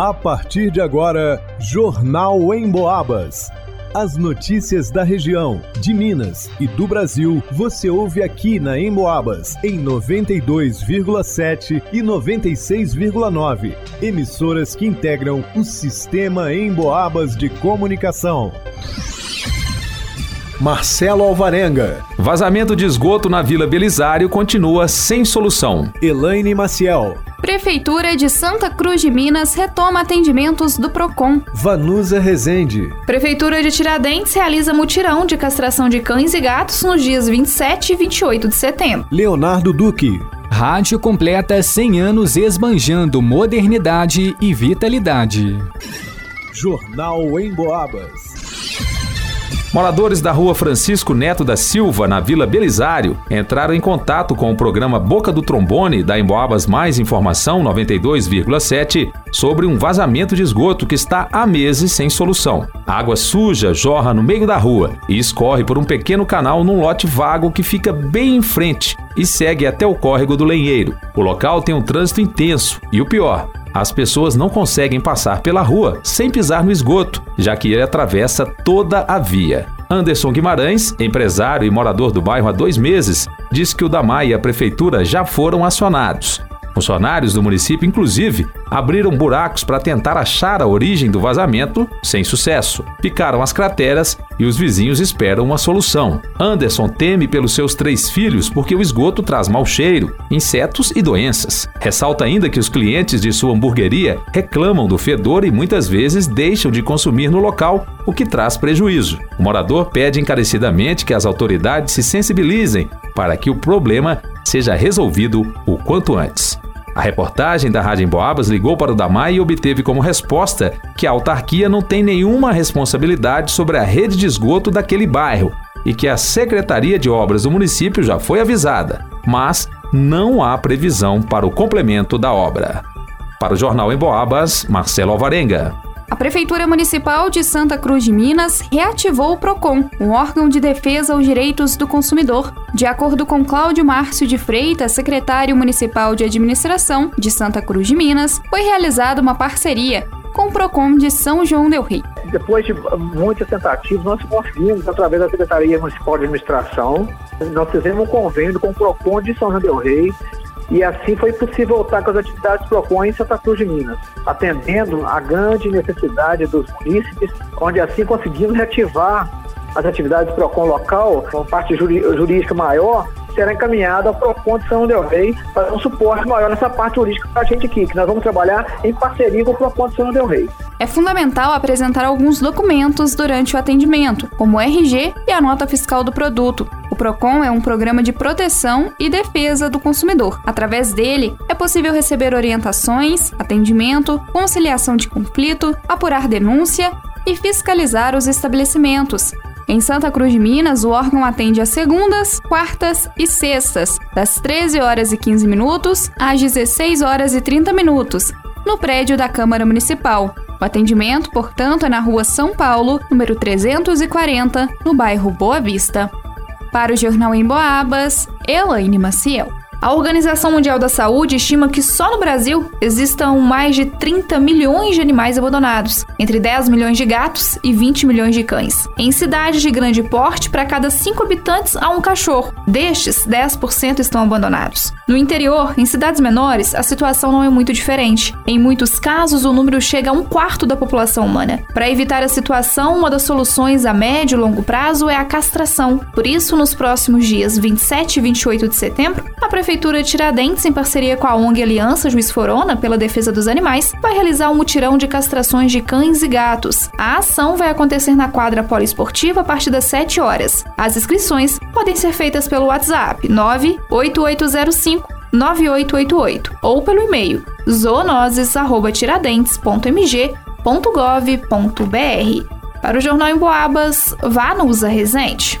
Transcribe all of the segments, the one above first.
A partir de agora, Jornal em Boabas. As notícias da região, de Minas e do Brasil, você ouve aqui na Emboabas, em 92,7 e 96,9. Emissoras que integram o sistema Emboabas de comunicação. Marcelo Alvarenga. Vazamento de esgoto na Vila Belisário continua sem solução. Elaine Maciel. Prefeitura de Santa Cruz de Minas retoma atendimentos do PROCON. Vanusa Rezende. Prefeitura de Tiradentes realiza mutirão de castração de cães e gatos nos dias 27 e 28 de setembro. Leonardo Duque. Rádio completa 100 anos esbanjando modernidade e vitalidade. Jornal em Boabas. Moradores da rua Francisco Neto da Silva, na Vila Belisário, entraram em contato com o programa Boca do Trombone da Emboabas Mais Informação 92,7 sobre um vazamento de esgoto que está há meses sem solução. A água suja jorra no meio da rua e escorre por um pequeno canal num lote vago que fica bem em frente e segue até o córrego do Lenheiro. O local tem um trânsito intenso e o pior, as pessoas não conseguem passar pela rua sem pisar no esgoto, já que ele atravessa toda a via. Anderson Guimarães, empresário e morador do bairro há dois meses, diz que o DAMAI e a prefeitura já foram acionados. Funcionários do município, inclusive, abriram buracos para tentar achar a origem do vazamento, sem sucesso. Picaram as crateras e os vizinhos esperam uma solução. Anderson teme pelos seus três filhos porque o esgoto traz mau cheiro, insetos e doenças. Ressalta ainda que os clientes de sua hamburgueria reclamam do fedor e muitas vezes deixam de consumir no local, o que traz prejuízo. O morador pede encarecidamente que as autoridades se sensibilizem para que o problema seja resolvido o quanto antes. A reportagem da Rádio Emboabas ligou para o DAMAI e obteve como resposta que a autarquia não tem nenhuma responsabilidade sobre a rede de esgoto daquele bairro e que a Secretaria de Obras do município já foi avisada, mas não há previsão para o complemento da obra. Para o Jornal Emboabas, Marcelo Alvarenga. A Prefeitura Municipal de Santa Cruz de Minas reativou o PROCON, um órgão de defesa aos direitos do consumidor. De acordo com Cláudio Márcio de Freitas, secretário municipal de administração de Santa Cruz de Minas, foi realizada uma parceria com o PROCON de São João del Rei. Depois de muitas tentativas, nós conseguimos, através da Secretaria Municipal de Administração, nós fizemos um convênio com o PROCON de São João del Rei e assim foi possível voltar com as atividades PROCON em Santa Cruz de Minas, atendendo a grande necessidade dos munícipes, onde assim conseguimos reativar as atividades PROCON local, com parte jurídica maior, será encaminhada ao PROCON de São Del Rei para um suporte maior nessa parte jurídica para a gente aqui, que nós vamos trabalhar em parceria com o PROCON de São Del Rei. É fundamental apresentar alguns documentos durante o atendimento, como o RG e a nota fiscal do produto. O PROCON é um programa de proteção e defesa do consumidor. Através dele, é possível receber orientações, atendimento, conciliação de conflito, apurar denúncia e fiscalizar os estabelecimentos, em Santa Cruz de Minas, o órgão atende às segundas, quartas e sextas, das 13 horas e 15 minutos às 16 horas e 30 minutos, no prédio da Câmara Municipal. O atendimento, portanto, é na Rua São Paulo, número 340, no bairro Boa Vista. Para o Jornal em Boabas, Elaine Maciel. A Organização Mundial da Saúde estima que só no Brasil existam mais de 30 milhões de animais abandonados, entre 10 milhões de gatos e 20 milhões de cães. Em cidades de grande porte, para cada 5 habitantes há um cachorro. Destes, 10% estão abandonados. No interior, em cidades menores, a situação não é muito diferente. Em muitos casos, o número chega a um quarto da população humana. Para evitar a situação, uma das soluções a médio e longo prazo é a castração. Por isso, nos próximos dias 27 e 28 de setembro, a Prefeitura Prefeitura de Tiradentes, em parceria com a ONG Aliança Juiz Forona pela defesa dos animais, vai realizar um mutirão de castrações de cães e gatos. A ação vai acontecer na quadra poliesportiva a partir das 7 horas. As inscrições podem ser feitas pelo WhatsApp 98805 9888 ou pelo e-mail zoonoses@tiradentes.mg.gov.br. Para o Jornal em Boabas, vá no Usa Resente.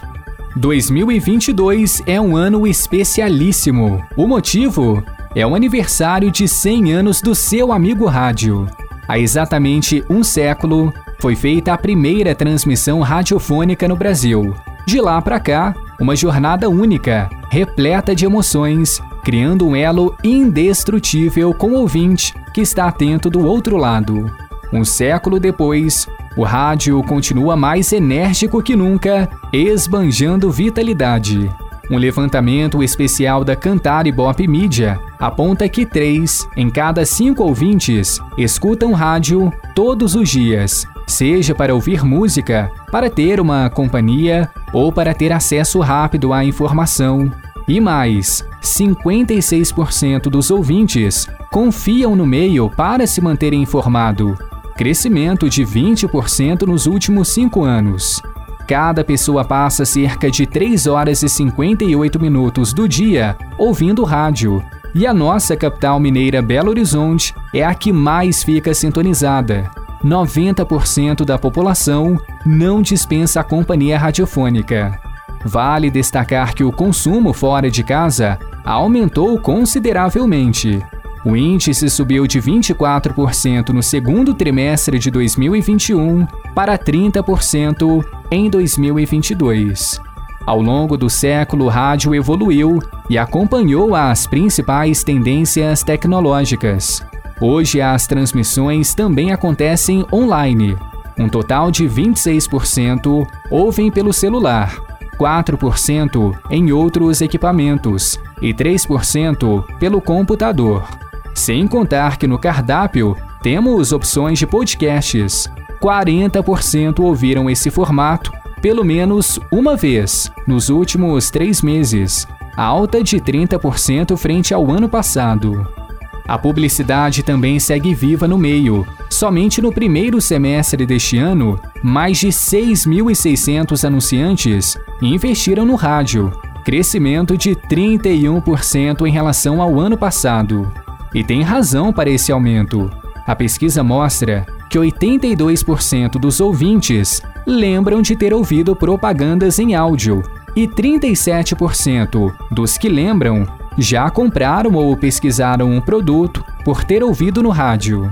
2022 é um ano especialíssimo. O motivo é o aniversário de 100 anos do seu amigo rádio. Há exatamente um século, foi feita a primeira transmissão radiofônica no Brasil. De lá para cá, uma jornada única, repleta de emoções, criando um elo indestrutível com o ouvinte que está atento do outro lado. Um século depois, o rádio continua mais enérgico que nunca, esbanjando vitalidade. Um levantamento especial da Cantar e Bop Media aponta que três em cada cinco ouvintes escutam rádio todos os dias, seja para ouvir música, para ter uma companhia ou para ter acesso rápido à informação. E mais, 56% dos ouvintes confiam no meio para se manter informado, crescimento de 20% nos últimos cinco anos. Cada pessoa passa cerca de 3 horas e 58 minutos do dia ouvindo rádio, e a nossa capital mineira Belo Horizonte é a que mais fica sintonizada. 90% da população não dispensa a companhia radiofônica. Vale destacar que o consumo fora de casa aumentou consideravelmente. O índice subiu de 24% no segundo trimestre de 2021 para 30% em 2022. Ao longo do século, o rádio evoluiu e acompanhou as principais tendências tecnológicas. Hoje, as transmissões também acontecem online. Um total de 26% ouvem pelo celular, 4% em outros equipamentos e 3% pelo computador. Sem contar que no cardápio temos opções de podcasts. 40% ouviram esse formato pelo menos uma vez nos últimos três meses, alta de 30% frente ao ano passado. A publicidade também segue viva no meio. Somente no primeiro semestre deste ano, mais de 6.600 anunciantes investiram no rádio, crescimento de 31% em relação ao ano passado. E tem razão para esse aumento. A pesquisa mostra que 82% dos ouvintes lembram de ter ouvido propagandas em áudio e 37% dos que lembram já compraram ou pesquisaram um produto por ter ouvido no rádio.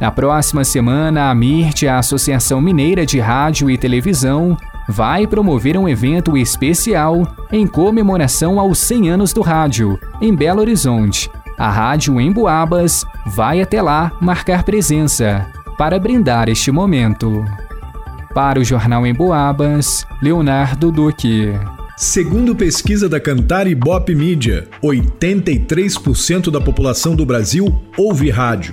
Na próxima semana, a MIRT, a Associação Mineira de Rádio e Televisão, vai promover um evento especial em comemoração aos 100 anos do rádio, em Belo Horizonte, a Rádio Emboabas vai até lá marcar presença para brindar este momento. Para o Jornal Emboabas, Leonardo Duque. Segundo pesquisa da Cantar e Bop Mídia, 83% da população do Brasil ouve rádio,